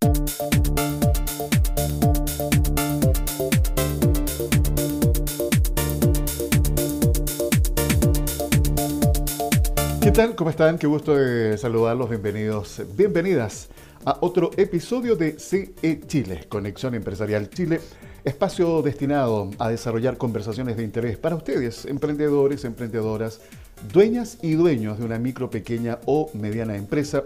¿Qué tal? ¿Cómo están? Qué gusto de saludarlos. Bienvenidos, bienvenidas a otro episodio de CE Chile, Conexión Empresarial Chile, espacio destinado a desarrollar conversaciones de interés para ustedes, emprendedores, emprendedoras, dueñas y dueños de una micro, pequeña o mediana empresa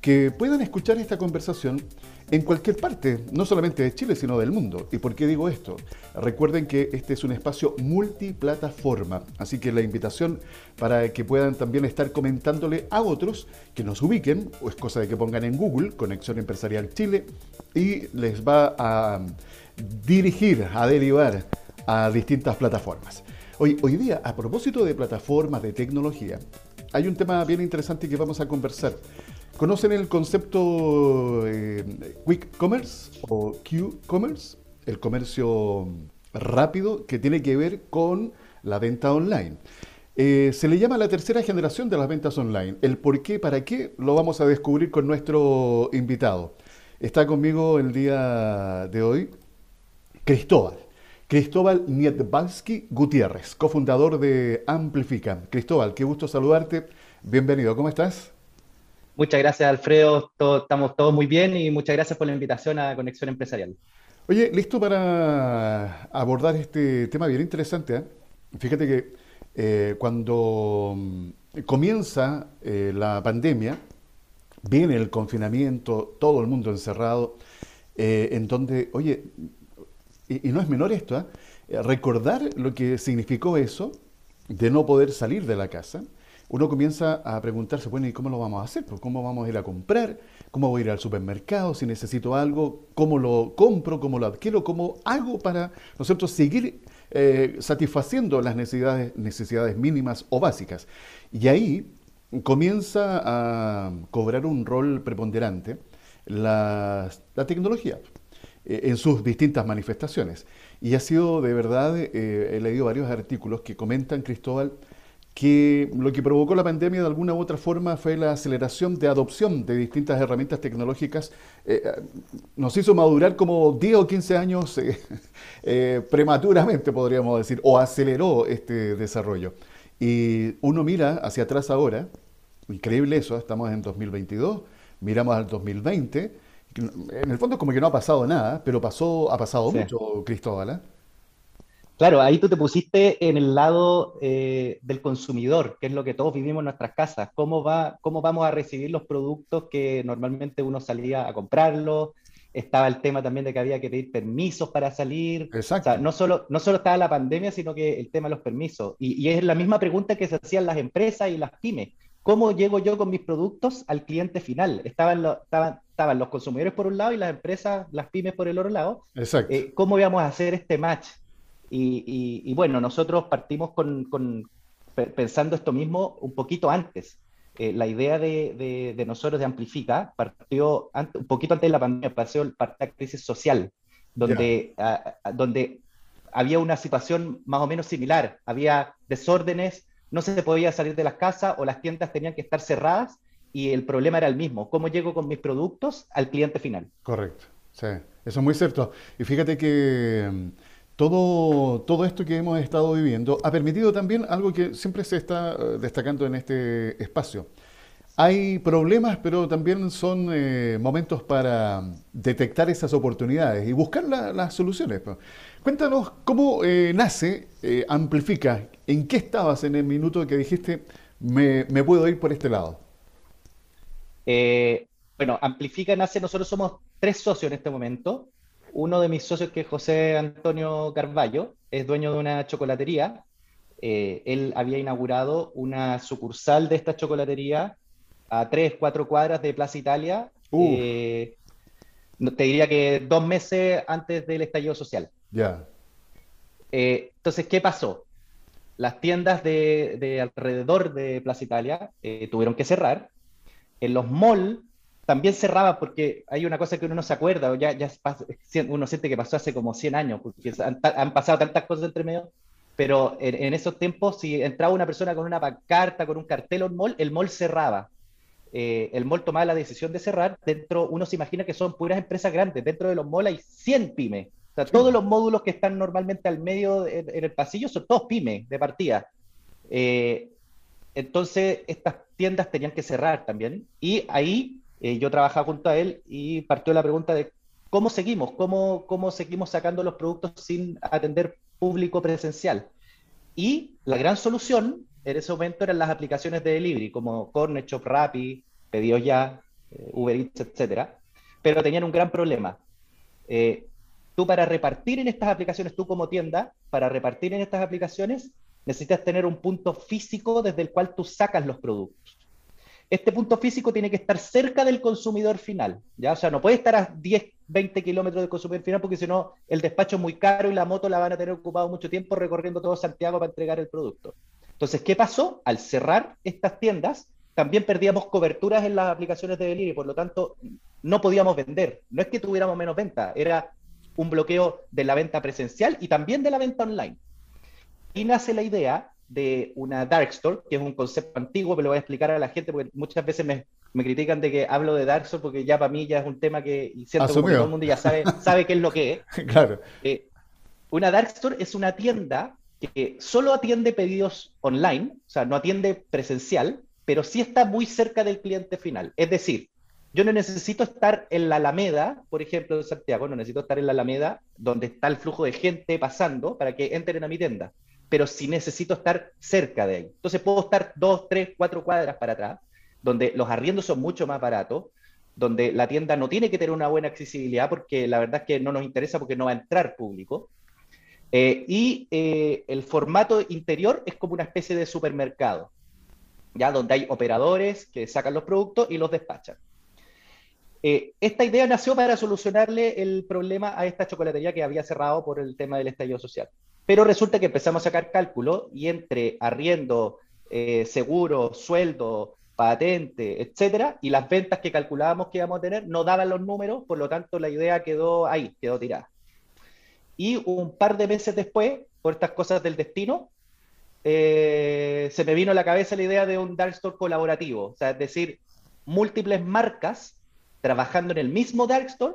que puedan escuchar esta conversación en cualquier parte, no solamente de Chile, sino del mundo. ¿Y por qué digo esto? Recuerden que este es un espacio multiplataforma, así que la invitación para que puedan también estar comentándole a otros que nos ubiquen, o es cosa de que pongan en Google Conexión Empresarial Chile, y les va a dirigir, a derivar a distintas plataformas. Hoy, hoy día, a propósito de plataformas de tecnología, hay un tema bien interesante que vamos a conversar. ¿Conocen el concepto eh, Quick Commerce o Q-Commerce? El comercio rápido que tiene que ver con la venta online. Eh, se le llama la tercera generación de las ventas online. El por qué, para qué, lo vamos a descubrir con nuestro invitado. Está conmigo el día de hoy Cristóbal. Cristóbal Nietbalski Gutiérrez, cofundador de Amplifica. Cristóbal, qué gusto saludarte. Bienvenido, ¿cómo estás? Muchas gracias, Alfredo. estamos todos muy bien y muchas gracias por la invitación a Conexión Empresarial. Oye, listo para abordar este tema bien interesante. ¿eh? Fíjate que eh, cuando mm, comienza eh, la pandemia, viene el confinamiento, todo el mundo encerrado, en donde, oye, y, no es menor esto, recordar lo que significó eso de no poder salir de la casa, uno comienza a preguntarse, bueno, ¿y cómo lo vamos a hacer? Pues, ¿Cómo vamos a ir a comprar? ¿Cómo voy a ir al supermercado? Si necesito algo, ¿cómo lo compro? ¿Cómo lo adquiero? ¿Cómo hago para nosotros seguir eh, satisfaciendo las necesidades, necesidades mínimas o básicas? Y ahí comienza a cobrar un rol preponderante la, tecnología eh, en sus distintas manifestaciones. Y ha sido de verdad, eh, he leído varios artículos que comentan, Cristóbal, que lo que provocó la pandemia de alguna u otra forma fue la aceleración de adopción de distintas herramientas tecnológicas. Eh, eh, nos hizo madurar como 10 o 15 años eh, prematuramente, podríamos decir, o aceleró este desarrollo. Y uno mira hacia atrás ahora, increíble eso, estamos en 2022, miramos al 2020, en el fondo como que no ha pasado nada, pero pasó, ha pasado mucho, Cristóbal. Claro, ahí tú te pusiste en el lado eh, del consumidor, que es lo que todos vivimos en nuestras casas. ¿Cómo, va, ¿Cómo vamos a recibir los productos que normalmente uno salía a comprarlos? Estaba el tema también de que había que pedir permisos para salir. Exacto. O sea, no solo, no solo estaba la pandemia, sino que el tema de los permisos. Y, y es la misma pregunta que se hacían las empresas y las pymes. ¿Cómo llego yo con mis productos al cliente final? Estaban, estaban, estaban los consumidores por un lado y las empresas, las pymes por el otro lado. Exacto. Eh, ¿Cómo íbamos a hacer este match? Y, bueno, nosotros partimos con, pensando esto mismo un poquito antes. Eh, la idea de, nosotros de Amplifica partió un poquito antes de la pandemia, pasó la crisis social, donde, donde había una situación más o menos similar. Había desórdenes, no se podía salir de las casas o las tiendas tenían que estar cerradas y el problema era el mismo. ¿Cómo llego con mis productos al cliente final? Correcto, sí, eso es muy cierto. Y fíjate que todo, todo esto que hemos estado viviendo ha permitido también algo que siempre se está eh, destacando en este espacio. Hay problemas, pero también son eh, momentos para detectar esas oportunidades y buscar las soluciones. Cuéntanos cómo eh, nace Amplifica. ¿En qué estabas en el minuto que dijiste me puedo ir por este lado? bueno, Amplifica nace, nosotros somos tres socios en este momento. Uno de mis socios, que es José Antonio Carballo, es dueño de una chocolatería. Eh, él había inaugurado una sucursal de esta chocolatería a tres, cuatro cuadras de Plaza Italia. Eh, te diría que dos meses antes del estallido social. Ya. Eh, entonces, ¿qué pasó? Las tiendas de, de alrededor de Plaza Italia tuvieron que cerrar. En los malls también cerraba porque hay una cosa que uno no se acuerda, o ya, ya uno siente que pasó hace como 100 años, porque han, pasado tantas cosas entre medio, pero en, esos tiempos, si entraba una persona con una pancarta, con un cartel o un mall, el mall cerraba. eh, el mall tomaba la decisión de cerrar, dentro uno se imagina que son puras empresas grandes, dentro de los malls hay 100 pymes. O sea, todos los módulos que están normalmente al medio en, el pasillo son todos pymes de partida. Eh, entonces, estas tiendas tenían que cerrar también. Y ahí eh, yo trabajaba junto a él y partió la pregunta de cómo seguimos, cómo, cómo seguimos sacando los productos sin atender público presencial. Y la gran solución en ese momento eran las aplicaciones de delivery, como Corner Shop, Rappi, Pedidos Ya, eh, Uber Eats, etc. Pero tenían un gran problema. Eh, tú para repartir en estas aplicaciones, tú como tienda, para repartir en estas aplicaciones, necesitas tener un punto físico desde el cual tú sacas los productos. Este punto físico tiene que estar cerca del consumidor final, ¿ya? O sea, no puede estar a 10, 20 kilómetros del consumidor final porque si no, el despacho es muy caro y la moto la van a tener ocupado mucho tiempo recorriendo todo Santiago para entregar el producto. Entonces, ¿qué pasó? Al cerrar estas tiendas, también perdíamos coberturas en las aplicaciones de delivery, por lo tanto, no podíamos vender. No es que tuviéramos menos venta, era un bloqueo de la venta presencial y también de la venta online. Y nace la idea de una dark store, que es un concepto antiguo, pero lo voy a explicar a la gente porque muchas veces me, critican de que hablo de dark store porque ya para mí ya es un tema que siento que todo el mundo ya sabe, sabe qué es lo que es. claro. Eh, una dark store es una tienda que solo atiende pedidos online, o sea, no atiende presencial, pero sí está muy cerca del cliente final. Es decir, yo no necesito estar en la Alameda, por ejemplo, en Santiago, no necesito estar en la Alameda donde está el flujo de gente pasando para que entren a mi tienda, pero sí necesito estar cerca de ahí. Entonces puedo estar dos, tres, cuatro cuadras para atrás, donde los arriendos son mucho más baratos, donde la tienda no tiene que tener una buena accesibilidad porque la verdad es que no nos interesa porque no va a entrar público. Eh, y eh, el formato interior es como una especie de supermercado, ya donde hay operadores que sacan los productos y los despachan. Eh, esta idea nació para solucionarle el problema a esta chocolatería que había cerrado por el tema del estallido social. Pero resulta que empezamos a sacar cálculo y entre arriendo, seguro, sueldo, patente, etcétera, y las ventas que calculábamos que íbamos a tener no daban los números, por lo tanto la idea quedó ahí, quedó tirada. Y un par de meses después, por estas cosas del destino, eh, se me vino a la cabeza la idea de un dark store colaborativo, o sea, es decir, múltiples marcas trabajando en el mismo dark store,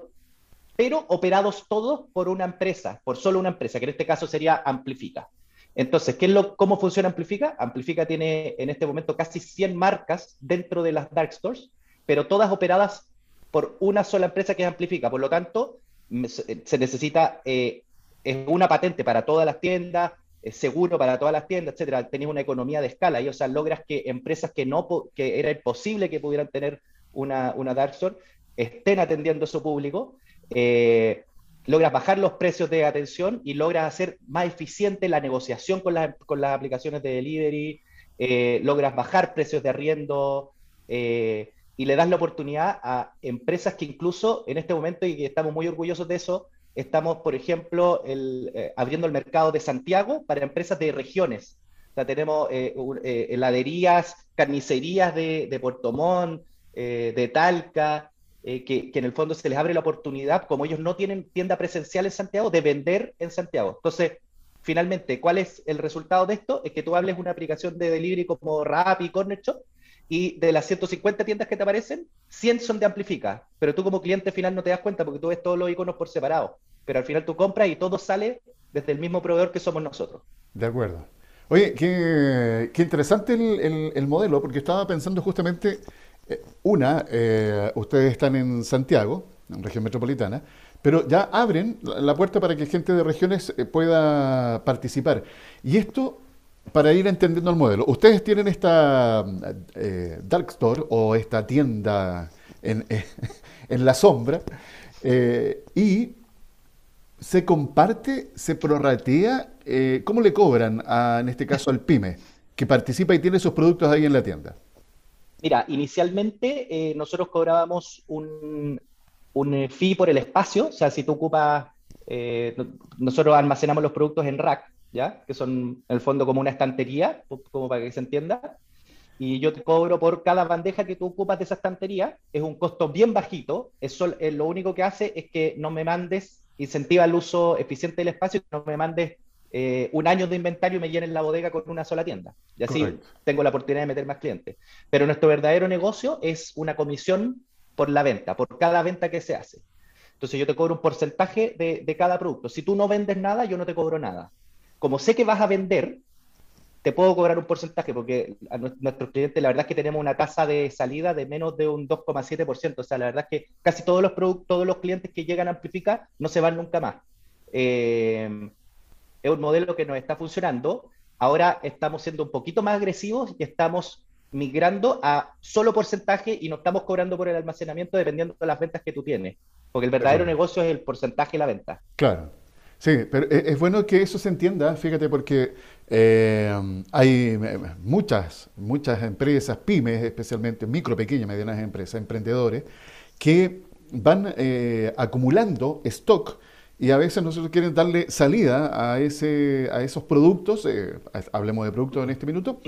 pero operados todos por una empresa, por solo una empresa, que en este caso sería Amplifica. Entonces, ¿qué es lo, ¿cómo funciona Amplifica? Amplifica tiene en este momento casi 100 marcas dentro de las dark stores, pero todas operadas por una sola empresa que es Amplifica. Por lo tanto, se necesita eh, una patente para todas las tiendas, seguro para todas las tiendas, etcétera. Tenés una economía de escala y, o sea, logras que empresas que no que era imposible que pudieran tener una, una dark store estén atendiendo a su público. Eh, logras bajar los precios de atención y logras hacer más eficiente la negociación con, con las aplicaciones de delivery, eh, logras bajar precios de arriendo eh, y le das la oportunidad a empresas que incluso en este momento, y estamos muy orgullosos de eso, Estamos, por ejemplo, eh, abriendo el mercado de Santiago para empresas de regiones. O tenemos heladerías, carnicerías de, de Puerto Montt, de Talca, que, en el fondo se les abre la oportunidad, como ellos no tienen tienda presencial en Santiago, de vender en Santiago. Entonces, finalmente, ¿cuál es el resultado de esto? Es que tú hables una aplicación de delivery como Rappi, Corner Shop, y de las 150 tiendas que te aparecen, 100 son de Amplifica, pero tú como cliente final no te das cuenta porque tú ves todos los iconos por separado, pero al final tú compras y todo sale desde el mismo proveedor que somos nosotros. De acuerdo. Oye, qué, interesante el, modelo, porque estaba pensando justamente, eh, una, eh, ustedes están en Santiago, en región metropolitana, pero ya abren la puerta para que gente de regiones eh, pueda participar. Y esto para ir entendiendo el modelo, ustedes tienen esta eh, dark store o esta tienda en, la sombra eh, y se comparte, se prorratea, eh, ¿cómo le cobran en este caso al pyme que participa y tiene sus productos ahí en la tienda? Mira, inicialmente nosotros cobrábamos un, un, fee por el espacio, o sea, si tú ocupas, nosotros almacenamos los productos en rack, ¿ya? Que son en el fondo como una estantería, como para que se entienda. Y yo te cobro por cada bandeja que tú ocupas de esa estantería. Es un costo bien bajito. Eso lo único que hace es que no me mandes, incentiva el uso eficiente del espacio, no me mandes eh, un año de inventario y me llenen la bodega con una sola tienda. Y así tengo la oportunidad de meter más clientes. Pero nuestro verdadero negocio es una comisión por la venta, por cada venta que se hace. Entonces yo te cobro un porcentaje de, de cada producto. Si tú no vendes nada, yo no te cobro nada. Como sé que vas a vender, te puedo cobrar un porcentaje, porque a nuestros clientes la verdad es que tenemos una tasa de salida de menos de un 2,7%. O sea, la verdad es que casi todos los productos, todos los clientes que llegan a Amplificar no se van nunca más. Eh, es un modelo que nos está funcionando. Ahora estamos siendo un poquito más agresivos y estamos migrando a solo porcentaje y no estamos cobrando por el almacenamiento dependiendo de las ventas que tú tienes. Porque el verdadero negocio es el porcentaje de la venta. Claro. Sí, pero es bueno que eso se entienda, fíjate, porque eh, hay muchas, muchas empresas, pymes especialmente, micro, pequeñas, medianas empresas, emprendedores, que van eh, acumulando stock y a veces nosotros quieren darle salida a, ese, a esos productos, eh, hablemos de productos en este minuto,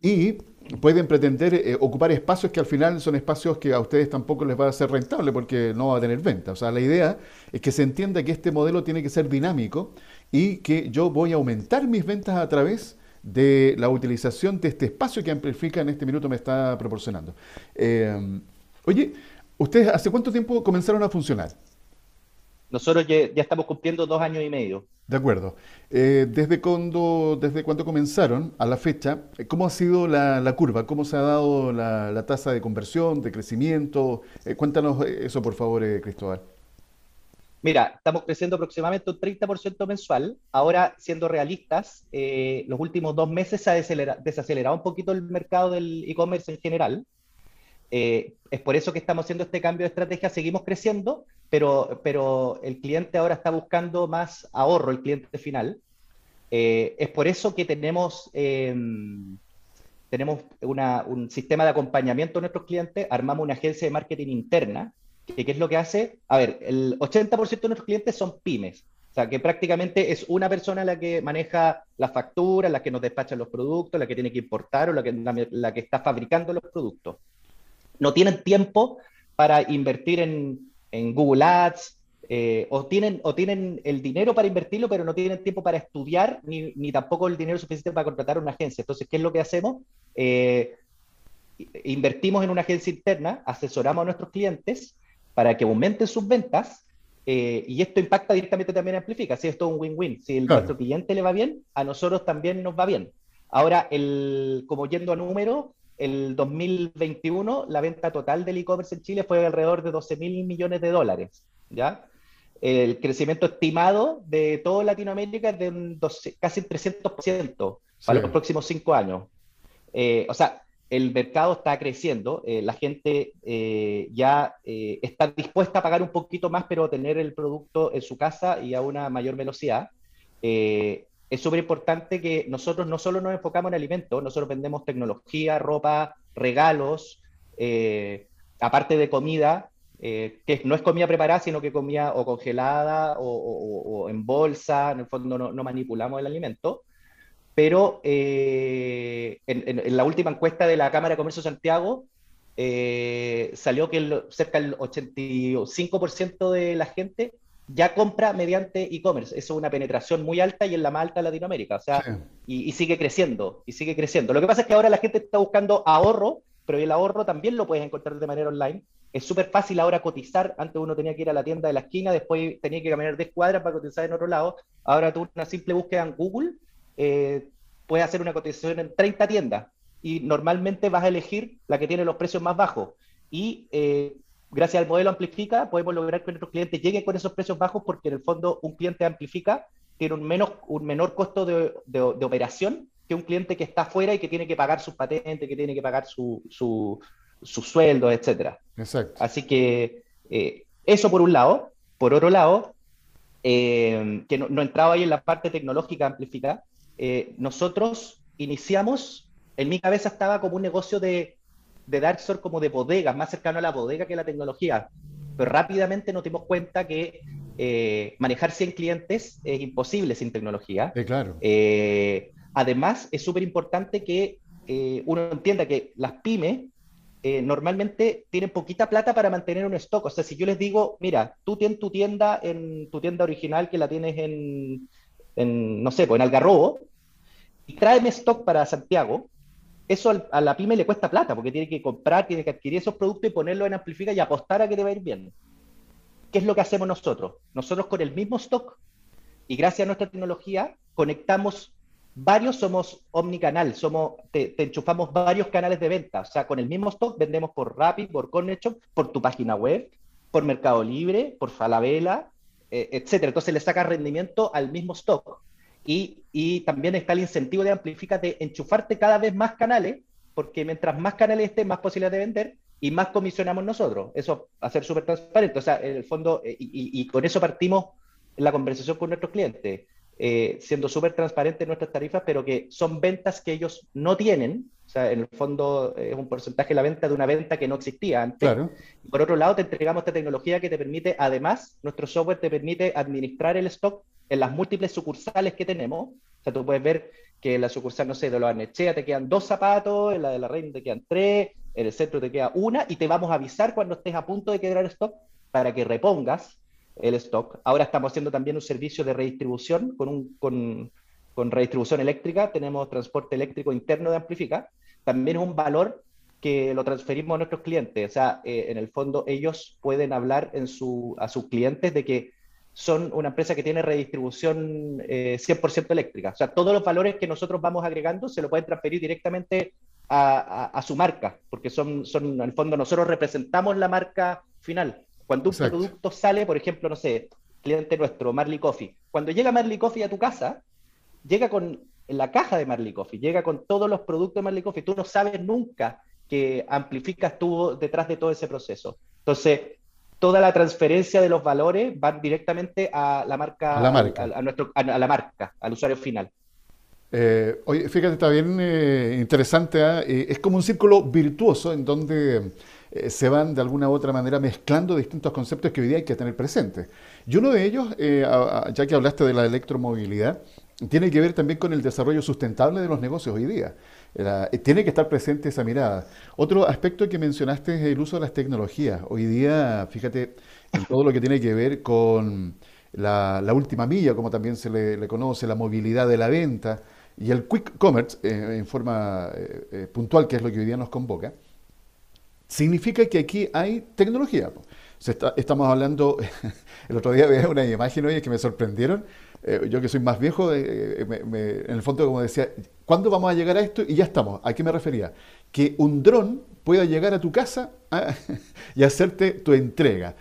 y pueden pretender eh, ocupar espacios que al final son espacios que a ustedes tampoco les va a ser rentable porque no va a tener venta. O sea, la idea es que se entienda que este modelo tiene que ser dinámico y que yo voy a aumentar mis ventas a través de la utilización de este espacio que Amplifica en este minuto me está proporcionando. Eh, oye, ¿ustedes hace cuánto tiempo comenzaron a funcionar? Nosotros ya, estamos cumpliendo dos años y medio. De acuerdo. Eh, ¿desde, cuándo, ¿Desde cuándo comenzaron a la fecha? Eh, ¿Cómo ha sido la, curva? ¿Cómo se ha dado la, tasa de conversión, de crecimiento? Eh, cuéntanos eso, por favor, Cristóbal. Mira, estamos creciendo aproximadamente un 30% mensual. Ahora, siendo realistas, los últimos dos meses se ha desacelerado un poquito el mercado del e-commerce en general. Es por eso que estamos haciendo este cambio de estrategia. Seguimos creciendo, pero, pero el cliente ahora está buscando más ahorro, el cliente final. Eh, es por eso que tenemos, em, tenemos un sistema de acompañamiento a nuestros clientes, armamos una agencia de marketing interna, que ¿qué es lo que hace? A ver, el 80% de nuestros clientes son pymes, o sea, que prácticamente es una persona la que maneja la factura, la que nos despacha los productos, la que tiene que importar o la que, la que está fabricando los productos. No tienen tiempo para invertir en, en Google Ads, eh, o, tienen, o tienen el dinero para invertirlo, pero no tienen tiempo para estudiar, ni, ni, tampoco el dinero suficiente para contratar una agencia. Entonces, ¿qué es lo que hacemos? Eh, invertimos en una agencia interna, asesoramos a nuestros clientes para que aumenten sus ventas, eh, y esto impacta directamente también Amplifica. Si esto es un win-win, si a nuestro cliente le va bien, a nosotros también nos va bien. Ahora, el, como yendo a números, el 2021 la venta total del e-commerce en Chile fue alrededor de 12 mil millones de dólares, ¿ya? El crecimiento estimado de toda Latinoamérica es de un casi 300% para los próximos cinco años. Eh, o sea, el mercado está creciendo, eh, la gente eh, ya está dispuesta a pagar un poquito más, pero tener el producto en su casa y a una mayor velocidad es súper importante que nosotros no solo nos enfocamos en alimentos, nosotros vendemos tecnología, ropa, regalos, eh, aparte de comida, eh, que no es comida preparada, sino que comida o congelada o, en bolsa, en el fondo no, manipulamos el alimento. Pero eh, en, la última encuesta de la Cámara de Comercio de Santiago, salió que cerca del 85% de la gente ya compra mediante e-commerce. Eso es una penetración muy alta y en la más alta de Latinoamérica. O sea, y, sigue creciendo, y sigue creciendo. Lo que pasa es que ahora la gente está buscando ahorro, pero el ahorro también lo puedes encontrar de manera online. Es súper fácil ahora cotizar. Antes uno tenía que ir a la tienda de la esquina, después tenía que caminar 10 cuadras para cotizar en otro lado. Ahora tú una simple búsqueda en Google, eh, puedes hacer una cotización en 30 tiendas y normalmente vas a elegir la que tiene los precios más bajos. Y eh, gracias al modelo Amplifica, podemos lograr que nuestros clientes lleguen con esos precios bajos porque en el fondo un cliente Amplifica tiene un, menos, un menor costo de, de, operación que un cliente que está afuera y que tiene que pagar sus patentes, que tiene que pagar su, su, sus sueldos, etc. Exacto. Así que eh, eso por un lado. Por otro lado, eh, que no, entraba ahí en la parte tecnológica Amplifica, eh, nosotros iniciamos, en mi cabeza estaba como un negocio de de Dark Store como de bodegas, más cercano a la bodega que a la tecnología. Pero rápidamente nos dimos cuenta que eh, manejar 100 clientes es imposible sin tecnología. claro. Eh, además, es súper importante que eh, uno entienda que las pymes normalmente tienen poquita plata para mantener un stock. O sea, si yo les digo, mira, tú tienes tu tienda en tu tienda original que la tienes en, en, no sé, pues en Algarrobo, y tráeme stock para Santiago, eso a la pyme le cuesta plata, porque tiene que comprar, tiene que adquirir esos productos y ponerlos en Amplifica y apostar a que te va a ir bien. ¿Qué es lo que hacemos nosotros? Nosotros con el mismo stock y gracias a nuestra tecnología conectamos varios, somos omnicanal, somos, te, enchufamos varios canales de venta. O sea, con el mismo stock vendemos por Rappi, por Cornershop, por tu página web, por Mercado Libre, por Falabella, eh, etcétera. Entonces le saca rendimiento al mismo stock. Y, también está el incentivo de Amplifica de enchufarte cada vez más canales, porque mientras más canales estén, más posibilidades de vender y más comisionamos nosotros. Eso a ser súper transparente. O sea, en el fondo, eh, y, con eso partimos la conversación con nuestros clientes, eh, siendo súper transparentes en nuestras tarifas, pero que son ventas que ellos no tienen. Sea, en el fondo es un porcentaje de la venta de una venta que no existía antes. Claro. Por otro lado, te entregamos esta tecnología que te permite, además, nuestro software te permite administrar el stock en las múltiples sucursales que tenemos. O sea, tú puedes ver que en la sucursal, no sé, de los Arnechea te quedan dos zapatos, en la de la Reina te quedan tres, en el centro te queda una, y te vamos a avisar cuando estés a punto de quedar stock para que repongas el stock. Ahora estamos haciendo también un servicio de redistribución con, un, con, con redistribución eléctrica. Tenemos transporte eléctrico interno de Amplifica. También es un valor que lo transferimos a nuestros clientes. O sea, eh, en el fondo ellos pueden hablar en su, a sus clientes de que son una empresa que tiene redistribución 100% eh, eléctrica. O sea, todos los valores que nosotros vamos agregando se lo pueden transferir directamente a, su marca, porque son, son, en el fondo, nosotros representamos la marca final. Cuando un producto sale, por ejemplo, no sé, cliente nuestro, Marley Coffee, cuando llega Marley Coffee a tu casa, llega con la caja de Marley Coffee, llega con todos los productos de Marley Coffee. Tú no sabes nunca que Amplifica estuvo detrás de todo ese proceso. Entonces, toda la transferencia de los valores va directamente a la marca, a la marca, a, nuestro, a, la marca al usuario final. Eh, oye, fíjate, está bien eh, interesante. ¿ah? Eh, es como un círculo virtuoso en donde se van de alguna u otra manera mezclando distintos conceptos que hoy día hay que tener presentes. Y uno de ellos, ya que hablaste de la electromovilidad, tiene que ver también con el desarrollo sustentable de los negocios hoy día. Eh, tiene que estar presente esa mirada. Otro aspecto que mencionaste es el uso de las tecnologías. Hoy día, fíjate, en todo lo que tiene que ver con la, última milla, como también se le, conoce, la movilidad de la venta y el quick commerce, eh, en forma eh, puntual, que es lo que hoy día nos convoca, significa que aquí hay tecnología. estamos hablando, el otro día veía una imagen hoy que me sorprendieron, eh, yo que soy más viejo, eh, eh, en el fondo como decía, ¿cuándo vamos a llegar a esto? Y ya estamos. ¿A qué me refería? Que un dron pueda llegar a tu casa ah, y hacerte tu entrega.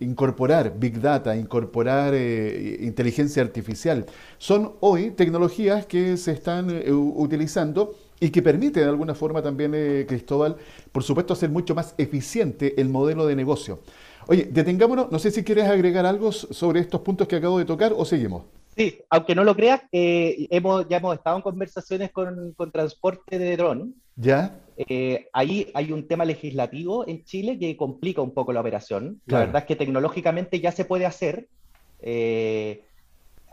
incorporar Big Data, incorporar inteligencia artificial, son hoy tecnologías que se están utilizando y que permite de alguna forma también, Cristóbal, por supuesto, hacer mucho más eficiente el modelo de negocio. Oye, detengámonos, no sé si quieres agregar algo sobre estos puntos que acabo de tocar o seguimos. Sí, aunque no lo creas, eh, hemos, ya hemos estado en conversaciones con, transporte de dron. ¿Ya? Eh, ahí hay un tema legislativo en Chile que complica un poco la operación. La verdad es que tecnológicamente ya se puede hacer. Eh,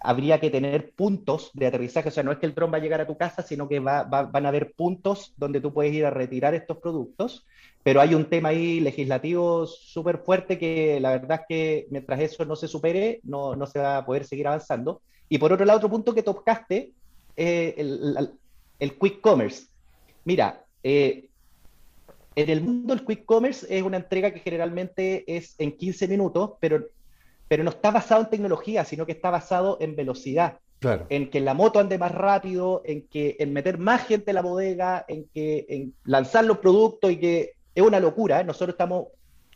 habría que tener puntos de aterrizaje, o sea, no es que el dron va a llegar a tu casa, sino que va, van a haber puntos donde tú puedes ir a retirar estos productos, pero hay un tema ahí legislativo súper fuerte que la verdad es que mientras eso no se supere, no, no, se va a poder seguir avanzando. Y por otro lado, otro punto que tocaste, eh, el, el, quick commerce. Mira, eh, en el mundo el quick commerce es una entrega que generalmente es en 15 minutos, pero pero no está basado en tecnología, sino que está basado en velocidad. En que la moto ande más rápido, en que en meter más gente en la bodega, en que en lanzar los productos y que es una locura. ¿eh? Nosotros estamos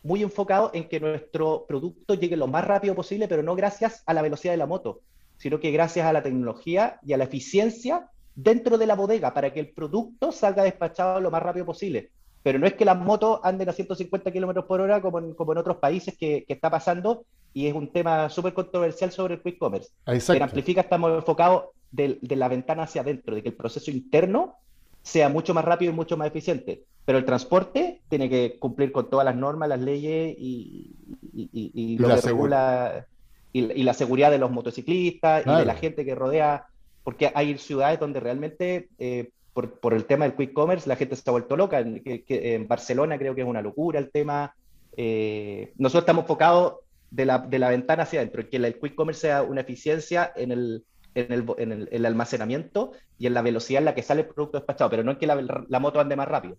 muy enfocados en que nuestro producto llegue lo más rápido posible, pero no gracias a la velocidad de la moto, sino que gracias a la tecnología y a la eficiencia dentro de la bodega para que el producto salga despachado lo más rápido posible. Pero no es que las motos anden a 150 kilómetros por hora como en, como en otros países que, que está pasando, y es un tema súper controversial sobre el quick commerce. En Amplifica estamos enfocados de, la ventana hacia adentro, de que el proceso interno sea mucho más rápido y mucho más eficiente. Pero el transporte tiene que cumplir con todas las normas, las leyes y, lo que regula y, la seguridad de los motociclistas y de la gente que rodea, porque hay ciudades donde realmente eh, por, el tema del quick commerce la gente se ha vuelto loca. En, en Barcelona creo que es una locura el tema. Eh, nosotros estamos enfocados de la, de la ventana hacia adentro, que el quick commerce sea una eficiencia en el, en el, almacenamiento y en la velocidad en la que sale el producto despachado, pero no en que la, moto ande más rápido.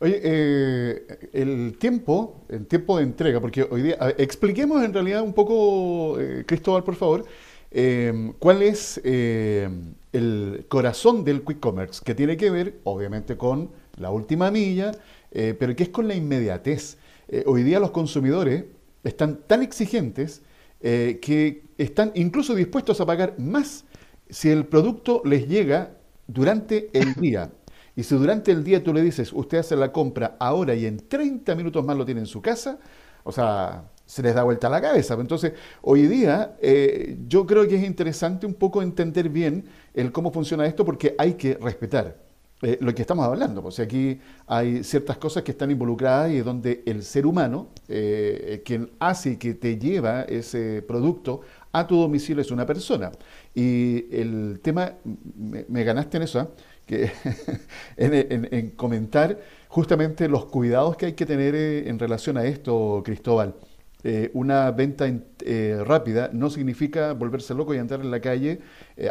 Oye, eh, el tiempo, el tiempo de entrega, porque hoy día, expliquemos en realidad un poco, eh, Cristóbal, por favor, eh, cuál es el corazón del quick commerce, que tiene que ver, obviamente, con la última milla, pero que es con la inmediatez. hoy día los consumidores están tan exigentes que están incluso dispuestos a pagar más si el producto les llega durante el día. Y si durante el día tú le dices, usted hace la compra ahora y en 30 minutos más lo tiene en su casa, o sea, se les da vuelta la cabeza. Entonces, hoy día eh, yo creo que es interesante un poco entender bien el cómo funciona esto porque hay que respetar eh, lo que estamos hablando. Pues aquí hay ciertas cosas que están involucradas y donde el ser humano, eh, quien hace y que te lleva ese producto a tu domicilio es una persona. Y el tema, me, ganaste en eso, ¿ah? que en, comentar justamente los cuidados que hay que tener eh, en relación a esto, Cristóbal. Eh, una venta eh, rápida no significa volverse loco y andar en la calle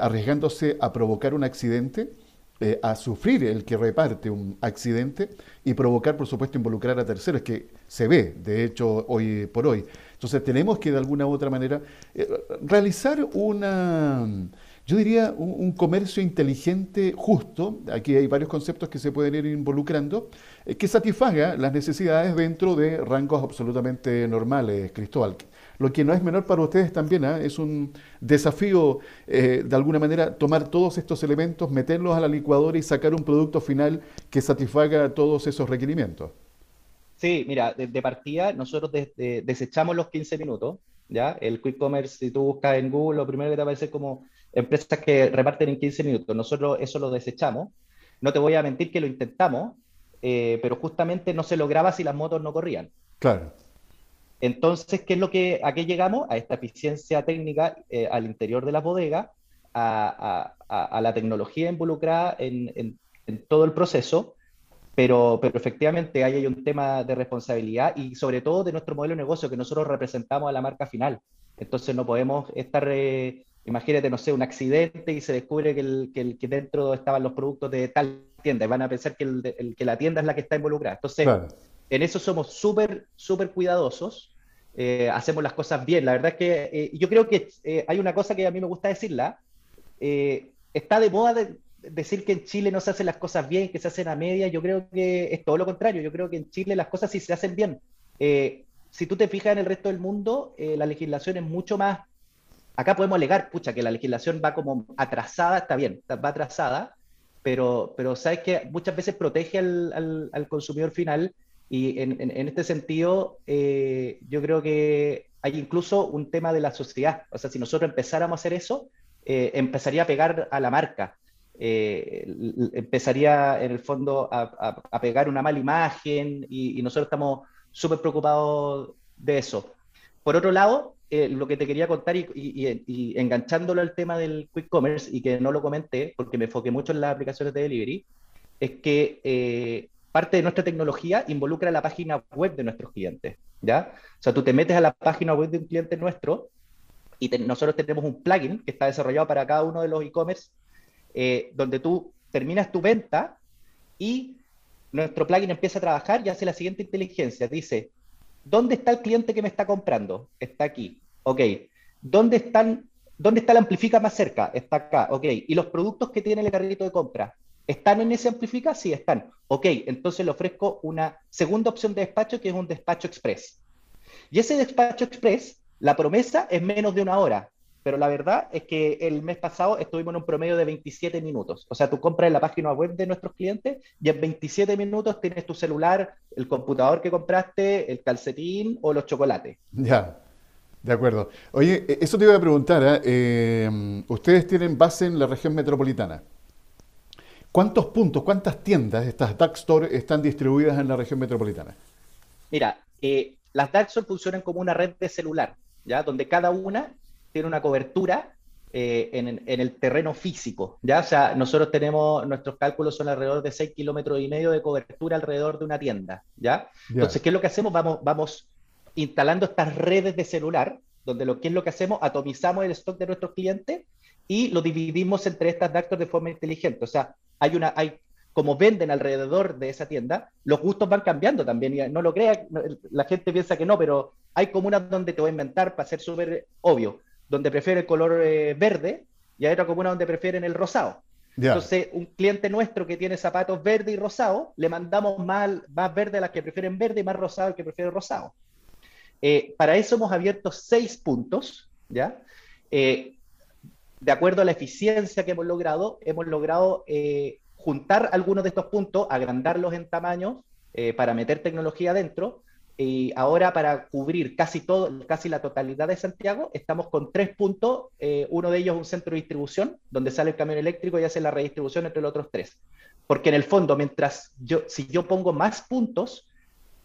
arriesgándose a provocar un accidente, a sufrir el que reparte un accidente y provocar, por supuesto, involucrar a terceros, que se ve, de hecho, hoy por hoy. Entonces tenemos que de alguna u otra manera realizar una yo diría un, comercio inteligente, justo, aquí hay varios conceptos que se pueden ir involucrando, eh, que satisfaga las necesidades dentro de rangos absolutamente normales, Cristóbal. Lo que no es menor para ustedes también, ¿ah? es un desafío, eh, de alguna manera, tomar todos estos elementos, meterlos a la licuadora y sacar un producto final que satisfaga todos esos requerimientos. Sí, mira, de, partida nosotros desechamos los 15 minutos, ¿ya? El quick commerce, si tú buscas en Google, lo primero que te aparece como empresas que reparten en 15 minutos. Nosotros eso lo desechamos. No te voy a mentir que lo intentamos, eh, pero justamente no se lograba si las motos no corrían. Claro. Entonces, ¿qué es lo que, ¿a qué llegamos? A esta eficiencia técnica eh, al interior de la bodega, a, la tecnología involucrada en, todo el proceso, pero, pero efectivamente ahí hay un tema de responsabilidad y sobre todo de nuestro modelo de negocio que nosotros representamos a la marca final. Entonces no podemos estar eh, Imagínate, no sé, un accidente y se descubre que, el, que, el, que dentro estaban los productos de tal tienda y van a pensar que, el, que la tienda es la que está involucrada. Entonces, en eso somos súper, súper cuidadosos, eh, hacemos las cosas bien. La verdad es que eh, yo creo que eh, hay una cosa que a mí me gusta decirla. está de moda decir que en Chile no se hacen las cosas bien, que se hacen a media. Yo creo que es todo lo contrario. Yo creo que en Chile las cosas sí se hacen bien. si tú te fijas en el resto del mundo, la legislación es mucho más acá podemos alegar, pucha, que la legislación va como atrasada, está bien, va atrasada, pero, pero sabes que muchas veces protege al, al, consumidor final y en, en, este sentido eh, yo creo que hay incluso un tema de la sociedad, o sea, si nosotros empezáramos a hacer eso, eh, empezaría a pegar a la marca. Eh, empezaría en el fondo a, a, pegar una mala imagen y, y nosotros estamos súper preocupados de eso. Por otro lado, eh, lo que te quería contar y, enganchándolo al tema del quick commerce y que no lo comenté porque me enfoqué mucho en las aplicaciones de delivery, es que eh, parte de nuestra tecnología involucra la página web de nuestros clientes, ¿ya? O sea, tú te metes a la página web de un cliente nuestro y nosotros tenemos un plugin que está desarrollado para cada uno de los e-commerce eh, donde tú terminas tu venta y nuestro plugin empieza a trabajar y hace la siguiente inteligencia. Dice, ¿dónde está el cliente que me está comprando? Está aquí. Ok. ¿Dónde, están, ¿Dónde está el amplifica más cerca? Está acá. Ok. ¿Y los productos que tiene el carrito de compra? ¿Están en ese amplifica? Sí, están. Ok, entonces le ofrezco una segunda opción de despacho que es un despacho express. Y ese despacho express, la promesa es menos de una hora, pero la verdad es que el mes pasado estuvimos en un promedio de 27 minutos. O sea, tú compras en la página web de nuestros clientes y en 27 minutos tienes tu celular, el computador que compraste, el calcetín o los chocolates. Ya. De acuerdo. Oye, e, eso te iba a preguntar. ¿eh? Eh, ustedes tienen base en la región metropolitana. ¿Cuántos puntos, cuántas tiendas, estas Dark Store, están distribuidas en la región metropolitana? Mira, eh, las Dark Store funcionan como una red de celular, ¿ya? Donde cada una tiene una cobertura en, el terreno físico, ¿ya? O sea, nosotros tenemos, nuestros cálculos son alrededor de 6 kilómetros y medio de cobertura alrededor de una tienda, ¿ya? Entonces, ¿qué es lo que hacemos? Vamos, vamos instalando estas redes de celular, donde lo que es lo que hacemos, atomizamos el stock de nuestros clientes y lo dividimos entre estas dark de forma inteligente. O sea, hay una, hay, como venden alrededor de esa tienda, los gustos van cambiando también. Y no lo crea, la gente piensa que no, pero hay comunas donde te voy a inventar para ser súper obvio, donde prefiere el color eh, verde y hay otra comuna donde prefieren el rosado. Entonces, un cliente nuestro que tiene zapatos verde y rosado, le mandamos más, más verde a las que prefieren verde y más rosado al que prefiere rosado. Eh, para eso hemos abierto seis puntos, ¿ya? Eh, de acuerdo a la eficiencia que hemos logrado, hemos logrado eh, juntar algunos de estos puntos, agrandarlos en tamaño para meter tecnología dentro, y ahora para cubrir casi todo, casi la totalidad de Santiago, estamos con tres puntos. uno de ellos es un centro de distribución, donde sale el camión eléctrico y hace la redistribución entre los otros tres. Porque en el fondo, mientras yo, si yo pongo más puntos,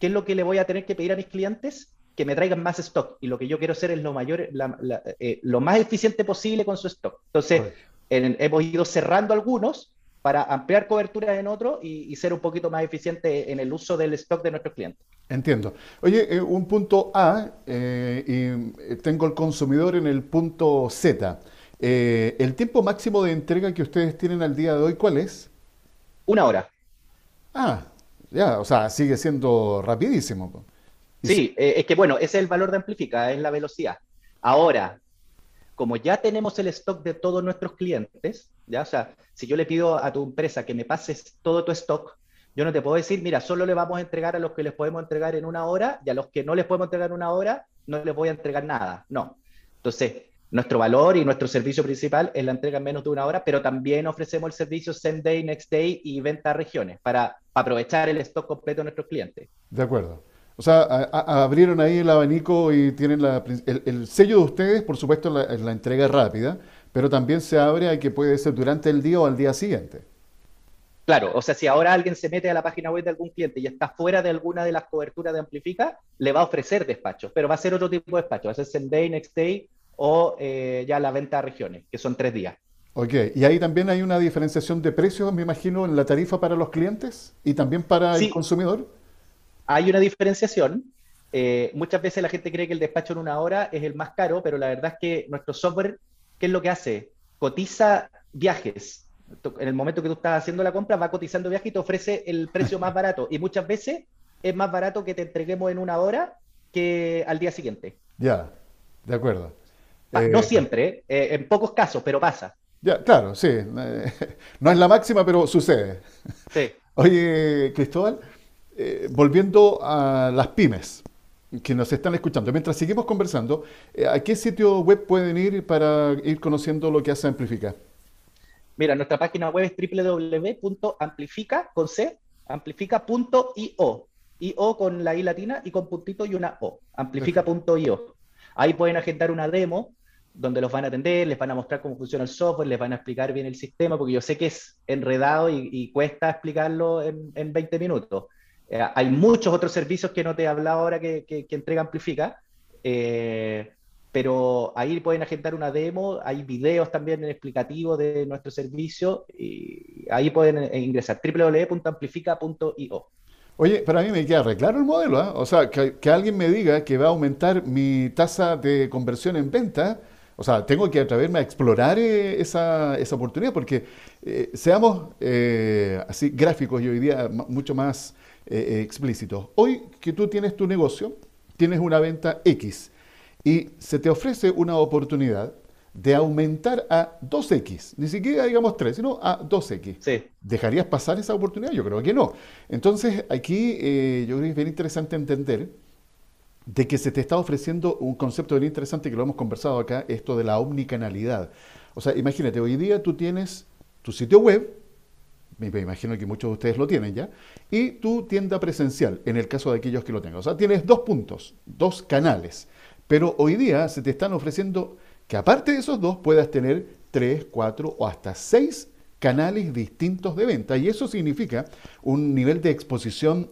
¿qué es lo que le voy a tener que pedir a mis clientes? Que me traigan más stock. Y lo que yo quiero hacer es lo, mayor, eh, lo más eficiente posible con su stock. Entonces, hemos ido cerrando algunos para ampliar cobertura en otros y, ser un poquito más eficiente en el uso del stock de nuestros clientes. Entiendo. Oye, eh, un punto A, eh, y tengo el consumidor en el punto Z. ¿El tiempo máximo de entrega que ustedes tienen al día de hoy, cuál es? Una hora. Ah, ya, o sea, sigue siendo rapidísimo. Sí, eh, es que bueno, ese es el valor de Amplifica, es la velocidad. Ahora, como ya tenemos el stock de todos nuestros clientes, ya, o sea, si yo le pido a tu empresa que me pases todo tu stock, yo no te puedo decir, mira, solo le vamos a entregar a los que les podemos entregar en una hora y a los que no les podemos entregar en una hora, no les voy a entregar nada. No. Entonces, nuestro valor y nuestro servicio principal es la entrega en menos de una hora, pero también ofrecemos el servicio same day, next day y venta a regiones para aprovechar el stock completo de nuestros clientes. De acuerdo. O sea, abrieron ahí el abanico y tienen el, sello de ustedes, por supuesto, la, la entrega rápida, pero también se abre a que puede ser durante el día o al día siguiente. Claro, o sea, si ahora alguien se mete a la página web de algún cliente y está fuera de alguna de las coberturas de Amplifica, le va a ofrecer despacho, pero va a ser otro tipo de despacho, va a ser same day, next day o eh, ya la venta a regiones, que son tres días. Ok, y ahí también hay una diferenciación de precios, me imagino, en la tarifa para los clientes y también para el consumidor hay una diferenciación. Eh, muchas veces la gente cree que el despacho en una hora es el más caro, pero la verdad es que nuestro software, ¿qué es lo que hace? Cotiza viajes. En el momento que tú estás haciendo la compra, va cotizando viajes y te ofrece el precio más barato. Y muchas veces es más barato que te entreguemos en una hora que al día siguiente. Ya, de acuerdo. no eh, siempre, eh, en pocos casos, pero pasa. Ya, claro, sí. no es la máxima, pero sucede. Sí. Oye, Cristóbal, eh, volviendo a las pymes que nos están escuchando, mientras seguimos conversando, eh, ¿a qué sitio web pueden ir para ir conociendo lo que hace Amplifica? Mira, nuestra página web es www.amplifica, con amplifica.io. IO con la I latina y con puntito y una O. Amplifica.io. Ahí pueden agendar una demo donde los van a atender, les van a mostrar cómo funciona el software, les van a explicar bien el sistema, porque yo sé que es enredado y, cuesta explicarlo en, en 20 minutos. Eh, hay muchos otros servicios que no te he hablado ahora que, que, entrega Amplifica, eh, pero ahí pueden agendar una demo, hay videos también explicativos de nuestro servicio y ahí pueden eh, ingresar www.amplifica.io. Oye, para mí me queda re claro el modelo, ¿eh? o sea, que, que, alguien me diga que va a aumentar mi tasa de conversión en venta, o sea, tengo que atreverme a explorar esa, esa, oportunidad porque seamos así gráficos y hoy día mucho más eh, eh, explícito. Hoy que tú tienes tu negocio, tienes una venta X y se te ofrece una oportunidad de aumentar a 2X, ni siquiera digamos 3, sino a 2X. ¿Dejarías pasar esa oportunidad? Yo creo que no. Entonces, aquí eh, yo creo que es bien interesante entender de que se te está ofreciendo un concepto bien interesante que lo hemos conversado acá, esto de la omnicanalidad. O sea, imagínate, hoy día tú tienes tu sitio web, me imagino que muchos de ustedes lo tienen ya, y tu tienda presencial, en el caso de aquellos que lo tengan. O sea, tienes dos puntos, dos canales, pero hoy día se te están ofreciendo que aparte de esos dos puedas tener tres, cuatro o hasta seis canales distintos de venta, y eso significa un nivel de exposición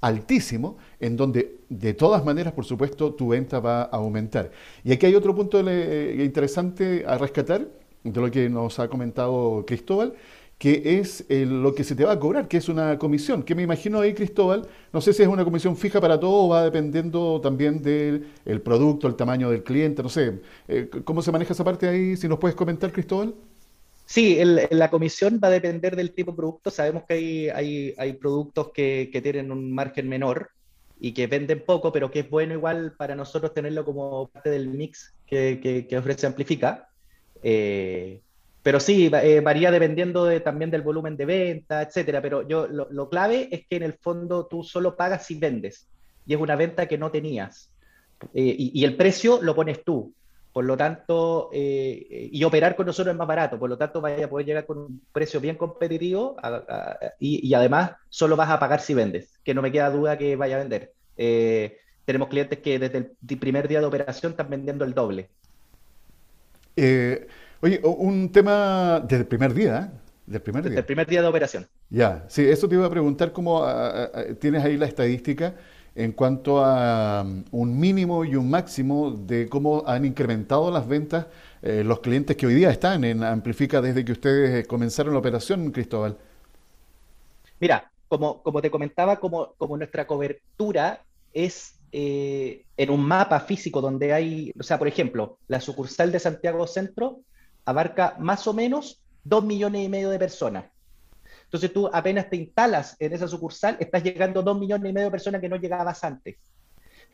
altísimo, en donde de todas maneras, por supuesto, tu venta va a aumentar. Y aquí hay otro punto interesante a rescatar de lo que nos ha comentado Cristóbal, que es lo que se te va a cobrar, que es una comisión, que me imagino ahí, Cristóbal, no sé si es una comisión fija para todo o va dependiendo también del producto, el tamaño del cliente, no sé. Eh, ¿Cómo se maneja esa parte ahí? Si nos puedes comentar, Cristóbal. Sí, la comisión va a depender del tipo de producto. Sabemos que hay, hay, productos que, tienen un margen menor y que venden poco, pero que es bueno igual para nosotros tenerlo como parte del mix que, ofrece Amplifica. Eh, pero sí, eh, varía dependiendo también del volumen de venta, etcétera. Pero yo lo, clave es que en el fondo tú solo pagas si vendes. Y es una venta que no tenías. Eh, y, el precio lo pones tú. Por lo tanto, eh, y operar con nosotros es más barato, por lo tanto vaya a poder llegar con un precio bien competitivo y, además solo vas a pagar si vendes, que no me queda duda que vaya a vender. Tenemos clientes que desde el primer día de operación están vendiendo el doble. Eh, oye, un tema desde el primer día, del primer desde el primer día de operación. Ya, sí, eso te iba a preguntar cómo tienes ahí la estadística en cuanto a um, un mínimo y un máximo de cómo han incrementado las ventas eh, los clientes que hoy día están en Amplifica desde que ustedes comenzaron la operación, Cristóbal. Mira, como, como te comentaba, como, como nuestra cobertura es eh, en un mapa físico donde hay, o sea, por ejemplo, la sucursal de Santiago Centro abarca más o menos dos millones y medio de personas. Entonces tú apenas te instalas en esa sucursal, estás llegando a dos millones y medio de personas que no llegabas antes.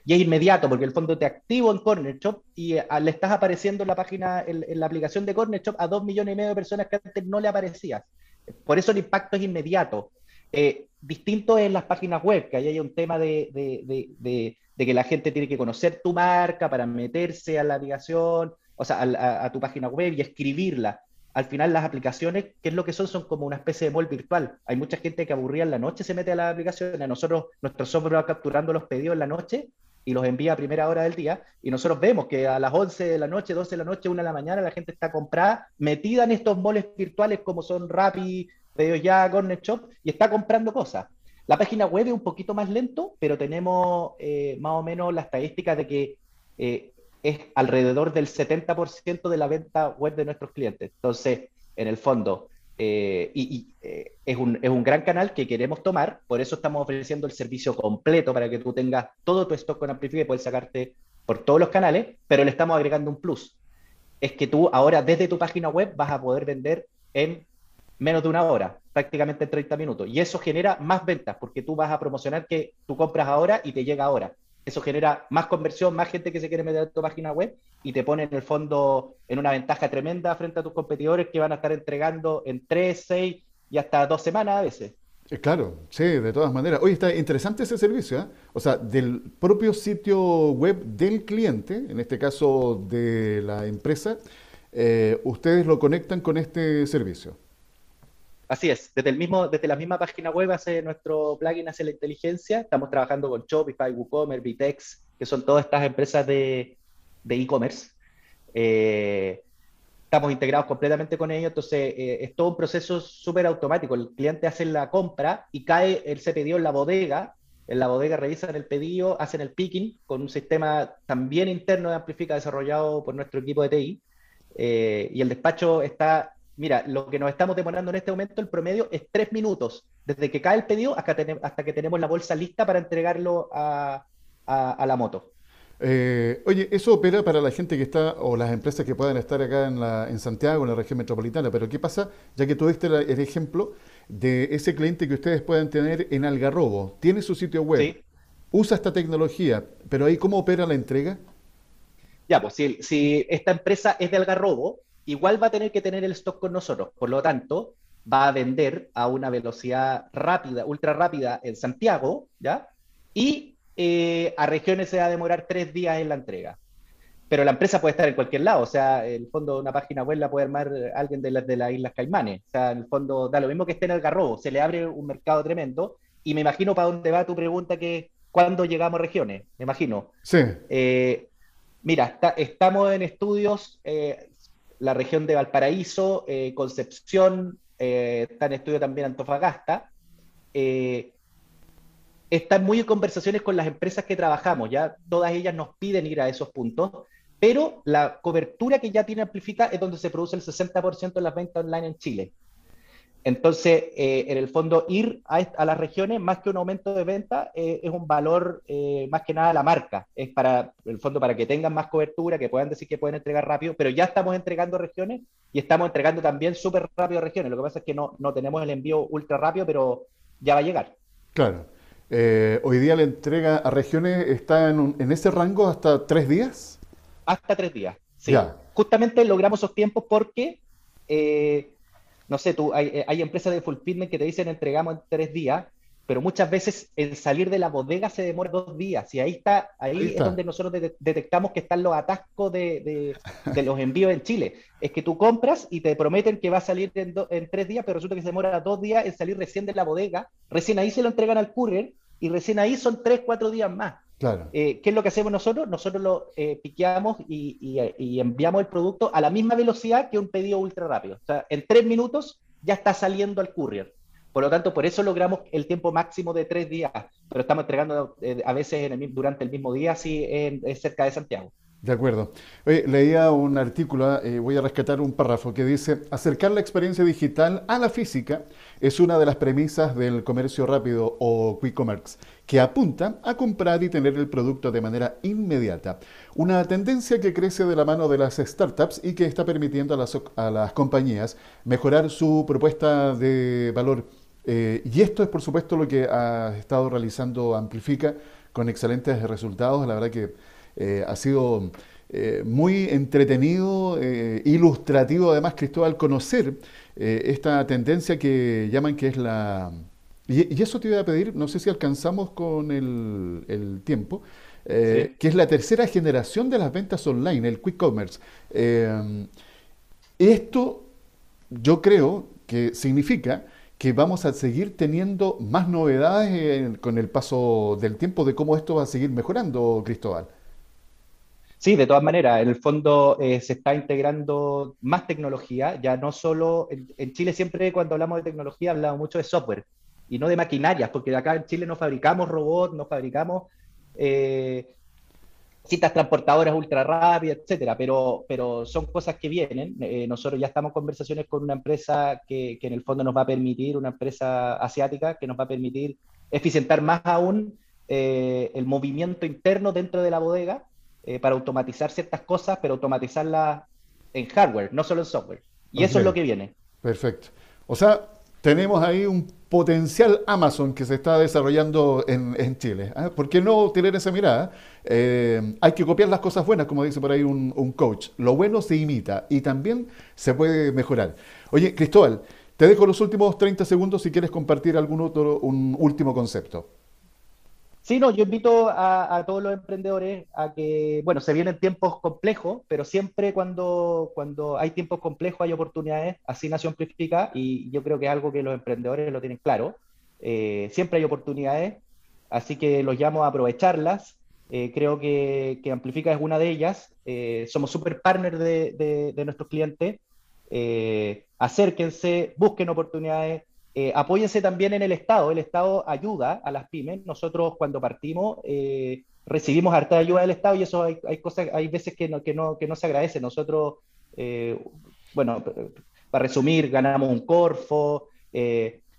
Y es inmediato, porque el fondo te activo en Corner Shop y eh, le estás apareciendo en la página, en, la aplicación de Corner Shop a dos millones y medio de personas que antes no le aparecías. Por eso el impacto es inmediato. Eh, distinto en las páginas web, que ahí hay un tema de, de, que la gente tiene que conocer tu marca para meterse a la aplicación, o sea, a tu página web y escribirla al final las aplicaciones, ¿qué es lo que son? Son como una especie de mall virtual. Hay mucha gente que aburría en la noche se mete a las aplicaciones. Nosotros, nuestro software va capturando los pedidos en la noche y los envía a primera hora del día. Y nosotros vemos que a las 11 de la noche, 12 de la noche, 1 de la mañana, la gente está comprada, metida en estos malls virtuales como son Rappi, Pedidos Ya, Corner Shop, y está comprando cosas. La página web es un poquito más lento, pero tenemos eh, más o menos la estadística de que eh, es alrededor del 70% de la venta web de nuestros clientes. Entonces, en el fondo, eh, y, eh, es, un, es, un, gran canal que queremos tomar, por eso estamos ofreciendo el servicio completo para que tú tengas todo tu stock con Amplify y puedes sacarte por todos los canales, pero le estamos agregando un plus. Es que tú ahora desde tu página web vas a poder vender en menos de una hora, prácticamente en 30 minutos. Y eso genera más ventas, porque tú vas a promocionar que tú compras ahora y te llega ahora eso genera más conversión, más gente que se quiere meter a tu página web y te pone en el fondo en una ventaja tremenda frente a tus competidores que van a estar entregando en tres, seis y hasta dos semanas a veces. Eh, claro, sí, de todas maneras. Oye, está interesante ese servicio, ¿eh? O sea, del propio sitio web del cliente, en este caso de la empresa, eh, ustedes lo conectan con este servicio. Así es, desde, el mismo, desde la misma página web hace nuestro plugin hace la inteligencia. Estamos trabajando con Shopify, WooCommerce, Vitex, que son todas estas empresas de e-commerce. Eh, estamos integrados completamente con ellos, entonces eh, es todo un proceso súper automático. El cliente hace la compra y cae el pedido en la bodega. En la bodega revisan el pedido, hacen el picking con un sistema también interno de Amplifica desarrollado por nuestro equipo de TI. Eh, y el despacho está Mira, lo que nos estamos demorando en este momento, el promedio es tres minutos, desde que cae el pedido hasta, hasta que tenemos la bolsa lista para entregarlo a, la moto. Eh, oye, eso opera para la gente que está, o las empresas que puedan estar acá en, la, en Santiago, en la región metropolitana, pero ¿qué pasa? Ya que tuviste el ejemplo de ese cliente que ustedes pueden tener en Algarrobo, tiene su sitio web, usa esta tecnología, pero ahí ¿cómo opera la entrega? Ya, pues si, si esta empresa es de Algarrobo, igual va a tener que tener el stock con nosotros. Por lo tanto, va a vender a una velocidad rápida, ultra rápida en Santiago, ¿ya? Y eh, a regiones se va a demorar tres días en la entrega. Pero la empresa puede estar en cualquier lado, o sea, en el fondo una página web la puede armar alguien de las, de las Islas Caimanes, o sea, en el fondo da lo mismo que esté en el Garrobo, se le abre un mercado tremendo y me imagino para dónde va tu pregunta que cuándo llegamos a regiones, me imagino. Sí. Eh, mira, estamos en estudios, eh, la región de Valparaíso, eh, Concepción, eh, está en estudio también Antofagasta. Eh, están muy en conversaciones con las empresas que trabajamos, ya todas ellas nos piden ir a esos puntos, pero la cobertura que ya tiene Amplifica es donde se produce el 60% de las ventas online en Chile. Entonces, eh, en el fondo, ir a, las regiones, más que un aumento de venta, eh, es un valor eh, más que nada la marca. Es para, en el fondo, para que tengan más cobertura, que puedan decir que pueden entregar rápido, pero ya estamos entregando regiones y estamos entregando también súper rápido regiones. Lo que pasa es que no, no tenemos el envío ultra rápido, pero ya va a llegar. Claro. hoy día la entrega a regiones está en, en, ese rango hasta tres días. Hasta tres días, sí. Justamente logramos esos tiempos porque no sé, tú, eh, hay, empresas de fulfillment que te dicen entregamos en tres días, pero muchas veces el salir de la bodega se demora dos días y ahí está, ahí, es donde nosotros detectamos que están los atascos de, los envíos en Chile. Es que tú compras y te prometen que va a salir en, en, tres días, pero resulta que se demora dos días en salir recién de la bodega, recién ahí se lo entregan al courier y recién ahí son tres, cuatro días más. Eh, ¿Qué es lo que hacemos nosotros? Nosotros lo eh, piqueamos y, enviamos el producto a la misma velocidad que un pedido ultra rápido. O sea, en tres minutos ya está saliendo al courier. Por lo tanto, por eso logramos el tiempo máximo de tres días, pero estamos entregando eh, a veces durante el mismo día, si es cerca de Santiago. De acuerdo. leía un artículo, eh, voy a rescatar un párrafo que dice, acercar la experiencia digital a la física es una de las premisas del comercio rápido o quick commerce, que apunta a comprar y tener el producto de manera inmediata. Una tendencia que crece de la mano de las startups y que está permitiendo a las, a las compañías mejorar su propuesta de valor. Eh, y esto es por supuesto lo que ha estado realizando Amplifica con excelentes resultados. La verdad que eh, ha sido eh, muy entretenido, eh, ilustrativo además, Cristóbal, conocer esta tendencia que llaman que es la... Y, eso te iba a pedir, no sé si alcanzamos con el, tiempo, que es la tercera generación de las ventas online, el quick commerce. esto yo creo que significa que vamos a seguir teniendo más novedades con el paso del tiempo de cómo esto va a seguir mejorando, Cristóbal. Sí, de todas maneras, en el fondo eh, se está integrando más tecnología, ya no solo, en, Chile siempre cuando hablamos de tecnología hablamos mucho de software y no de maquinarias, porque acá en Chile no fabricamos robots, no fabricamos eh, citas transportadoras ultra rápidas, etcétera, pero, pero son cosas que vienen. Eh, nosotros ya estamos en conversaciones con una empresa que, que, en el fondo nos va a permitir, una empresa asiática, que nos va a permitir eficientar más aún el movimiento interno dentro de la bodega eh, para automatizar ciertas cosas, pero automatizarlas en hardware, no solo en software. Y eso es lo que viene. Perfecto. O sea, tenemos ahí un potencial Amazon que se está desarrollando en, Chile. ¿ah? ¿Por qué no tener esa mirada? Eh, hay que copiar las cosas buenas, como dice por ahí un, un, coach. Lo bueno se imita y también se puede mejorar. Oye, Cristóbal, te dejo los últimos 30 segundos si quieres compartir algún otro, un último concepto. Sí, no, yo invito a, todos los emprendedores a que, bueno, se vienen tiempos complejos, pero siempre cuando, cuando hay tiempos complejos hay oportunidades, así nació Amplifica y yo creo que es algo que los emprendedores lo tienen claro. Eh, siempre hay oportunidades, así que los llamo a aprovecharlas. Eh, creo que, que, Amplifica es una de ellas. Eh, somos super partners de, de nuestros clientes. acérquense, busquen oportunidades, eh, apóyense también en el Estado. El Estado ayuda a las pymes. Nosotros cuando partimos eh, recibimos harta ayuda del Estado y eso hay, cosas, hay veces que no, que no, que no se agradece. Nosotros, eh, bueno, para resumir, ganamos un Corfo,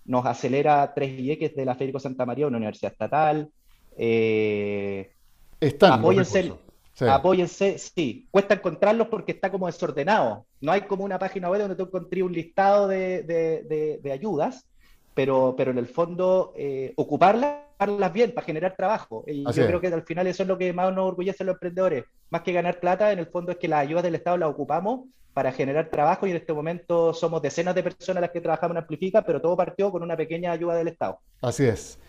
nos acelera tres IEX de la Federico Santa María, una universidad estatal. Están apóyense, Apóyense, sí. Cuesta encontrarlos porque está como desordenado. No hay como una página web donde tú encontré un listado de, ayudas, pero, pero en el fondo eh, ocuparlas bien para generar trabajo. Y yo creo que al final eso es lo que más nos orgullece a los emprendedores. Más que ganar plata, en el fondo es que las ayudas del Estado las ocupamos para generar trabajo y en este momento somos decenas de personas las que trabajamos en Amplifica, pero todo partió con una pequeña ayuda del Estado. Así es.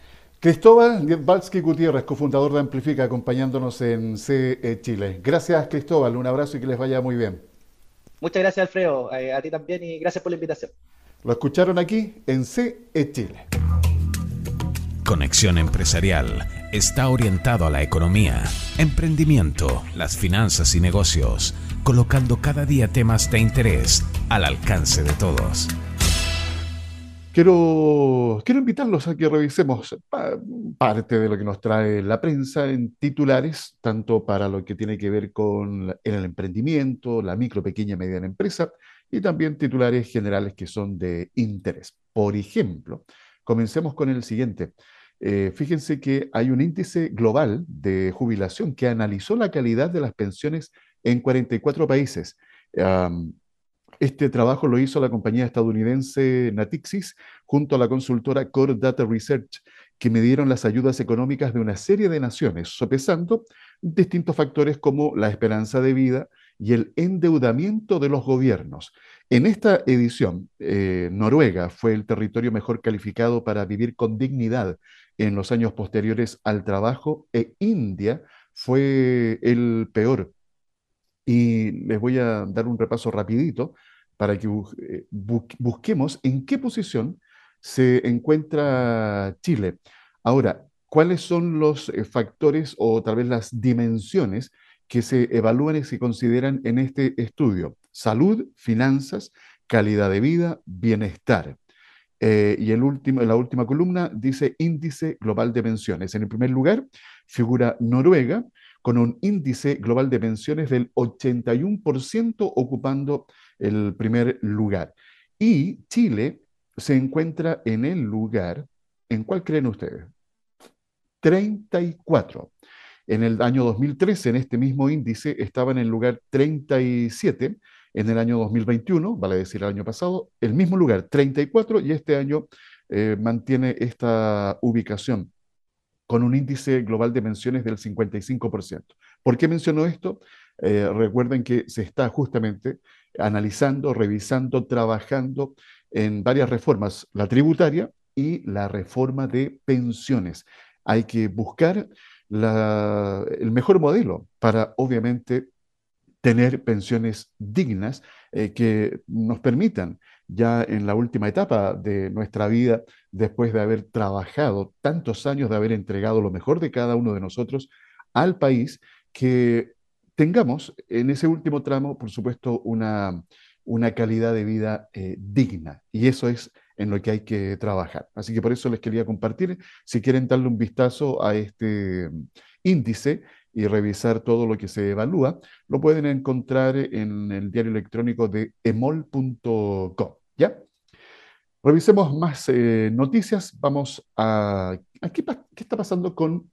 Cristóbal Balsky Gutiérrez, cofundador de Amplifica, acompañándonos en CE Chile. Gracias, Cristóbal. Un abrazo y que les vaya muy bien. Muchas gracias, Alfredo. Eh, a ti también y gracias por la invitación. Lo escucharon aquí en CE Chile. Conexión Empresarial está orientado a la economía, emprendimiento, las finanzas y negocios, colocando cada día temas de interés al alcance de todos. Quiero, quiero invitarlos a que revisemos parte de lo que nos trae la prensa en titulares, tanto para lo que tiene que ver con el emprendimiento, la micro, pequeña y mediana empresa, y también titulares generales que son de interés. Por ejemplo, comencemos con el siguiente. Eh, fíjense que hay un índice global de jubilación que analizó la calidad de las pensiones en 44 países. Este trabajo lo hizo la compañía estadounidense Natixis junto a la consultora Core Data Research, que midieron las ayudas económicas de una serie de naciones, sopesando distintos factores como la esperanza de vida y el endeudamiento de los gobiernos. En esta edición, eh, Noruega fue el territorio mejor calificado para vivir con dignidad en los años posteriores al trabajo e India fue el peor y les voy a dar un repaso rapidito para que eh, busquemos en qué posición se encuentra Chile. Ahora, ¿cuáles son los eh, factores o tal vez las dimensiones que se evalúan y se consideran en este estudio? Salud, finanzas, calidad de vida, bienestar. Eh, y el último, la última columna dice índice global de pensiones. En el primer lugar figura Noruega, con un índice global de pensiones del 81% ocupando el primer lugar. Y Chile se encuentra en el lugar, ¿en cuál creen ustedes? 34. En el año 2013, en este mismo índice, estaba en el lugar 37. En el año 2021, vale decir el año pasado, el mismo lugar, 34, y este año eh, mantiene esta ubicación con un índice global de menciones del 55%. ¿Por qué menciono esto? Eh, recuerden que se está justamente analizando, revisando, trabajando en varias reformas, la tributaria y la reforma de pensiones. Hay que buscar el mejor modelo para, obviamente, tener pensiones dignas eh, que nos permitan ya en la última etapa de nuestra vida, después de haber trabajado tantos años, de haber entregado lo mejor de cada uno de nosotros al país, que tengamos en ese último tramo, por supuesto, una, una calidad de vida eh, digna. Y eso es en lo que hay que trabajar. Así que por eso les quería compartir, si quieren darle un vistazo a este índice y revisar todo lo que se evalúa, lo pueden encontrar en el diario electrónico de emol.com. ¿Ya? Revisemos más eh, noticias. Vamos a, qué, está pasando con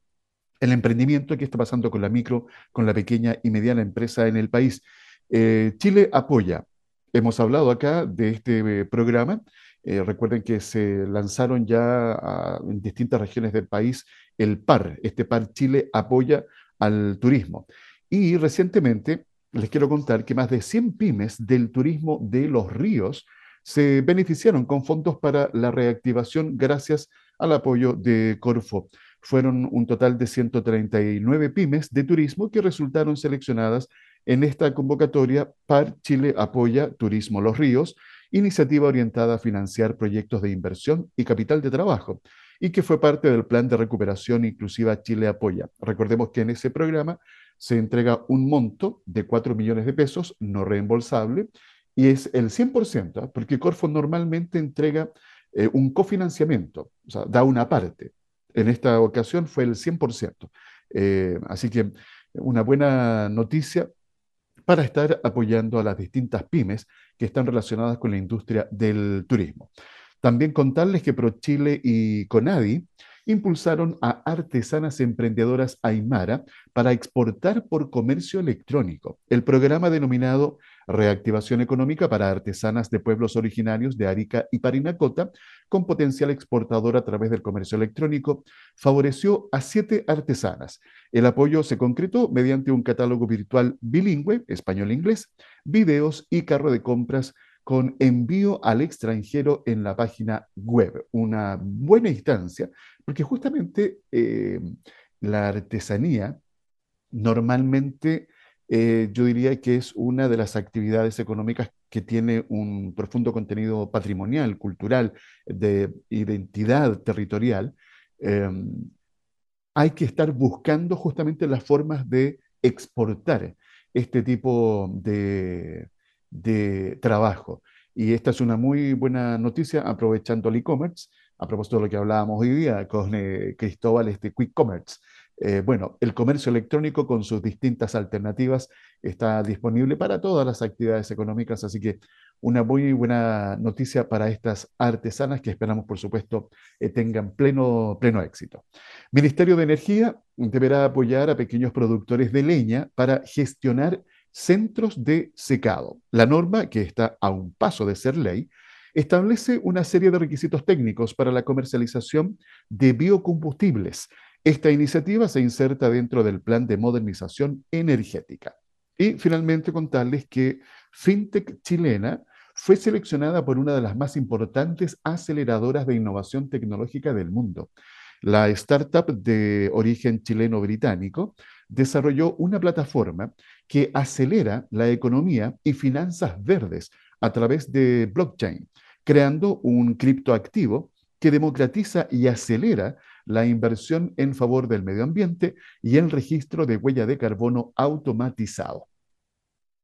el emprendimiento, qué está pasando con la micro, con la pequeña y mediana empresa en el país. Eh, Chile apoya. Hemos hablado acá de este eh, programa. recuerden que se lanzaron ya en distintas regiones del país el PAR. Este PAR Chile apoya al turismo. Y recientemente les quiero contar que más de 100 pymes del turismo de los ríos se beneficiaron con fondos para la reactivación gracias al apoyo de Corfo. Fueron un total de 139 pymes de turismo que resultaron seleccionadas en esta convocatoria PAR Chile Apoya Turismo Los Ríos, iniciativa orientada a financiar proyectos de inversión y capital de trabajo y que fue parte del Plan de Recuperación Inclusiva Chile Apoya. Recordemos que en ese programa se entrega un monto de 4 millones de pesos no reembolsable y es el 100%, ¿ah? porque Corfo normalmente entrega eh, un cofinanciamiento, o sea, da una parte. En esta ocasión fue el 100%. Eh, así que una buena noticia para estar apoyando a las distintas pymes que están relacionadas con la industria del turismo. También contarles que ProChile y Conadi impulsaron a artesanas emprendedoras Aymara para exportar por comercio electrónico. El programa denominado Reactivación Económica para Artesanas de Pueblos Originarios de Arica y Parinacota, con potencial exportador a través del comercio electrónico, favoreció a siete artesanas. El apoyo se concretó mediante un catálogo virtual bilingüe, español-inglés, videos y carro de compras con envío al extranjero en la página web. Una buena instancia, porque justamente eh, la artesanía normalmente eh, yo diría que es una de las actividades económicas que tiene un profundo contenido patrimonial, cultural, de identidad territorial. Em, hay que estar buscando justamente las formas de exportar este tipo de, de trabajo. Y esta es una muy buena noticia aprovechando el e-commerce, a propósito de lo que hablábamos hoy día con eh, Cristóbal, este Quick Commerce. Eh, bueno, el comercio electrónico con sus distintas alternativas está disponible para todas las actividades económicas, así que una muy buena noticia para estas artesanas que esperamos, por supuesto, eh, tengan pleno, pleno éxito. Ministerio de Energía deberá apoyar a pequeños productores de leña para gestionar centros de secado. La norma, que está a un paso de ser ley, establece una serie de requisitos técnicos para la comercialización de biocombustibles esta iniciativa se inserta dentro del plan de modernización energética. Y finalmente contarles que FinTech chilena fue seleccionada por una de las más importantes aceleradoras de innovación tecnológica del mundo. La startup de origen chileno-británico desarrolló una plataforma que acelera la economía y finanzas verdes a través de blockchain, creando un criptoactivo que democratiza y acelera la inversión en favor del medio ambiente y el registro de huella de carbono automatizado.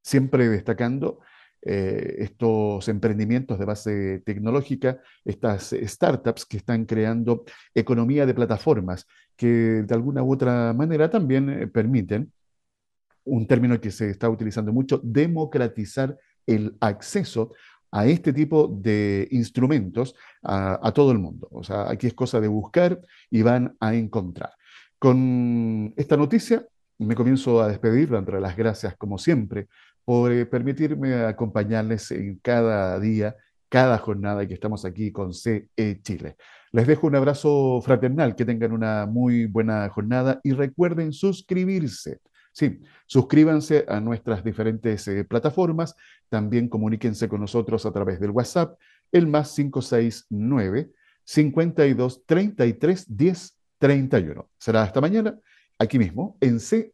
Siempre destacando eh, estos emprendimientos de base tecnológica, estas startups que están creando economía de plataformas que de alguna u otra manera también eh, permiten, un término que se está utilizando mucho, democratizar el acceso a este tipo de instrumentos a, todo el mundo. O sea, aquí es cosa de buscar y van a encontrar. Con esta noticia me comienzo a despedir, dándole las gracias como siempre por eh, permitirme acompañarles en cada día, cada jornada que estamos aquí con CE Chile. Les dejo un abrazo fraternal, que tengan una muy buena jornada y recuerden suscribirse Sí, suscríbanse a nuestras diferentes eh, plataformas, también comuníquense con nosotros a través del WhatsApp, el más 569 52 33 10 31. Será hasta mañana, aquí mismo, en CE